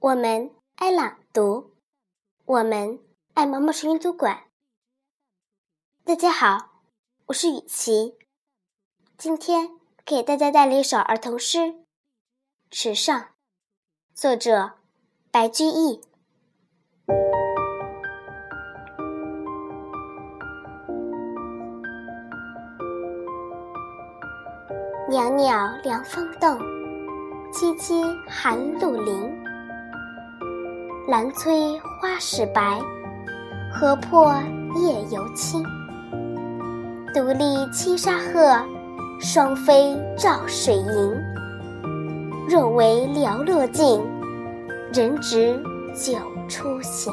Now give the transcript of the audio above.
我们爱朗读，我们爱毛毛虫阅读馆。大家好，我是雨琪，今天给大家带来一首儿童诗《池上》，作者白居易。袅袅凉风动，萋萋寒露临。兰催花始白，河破叶犹青。独立栖沙鹤，双飞照水银。若为寥落尽，人值酒初醒。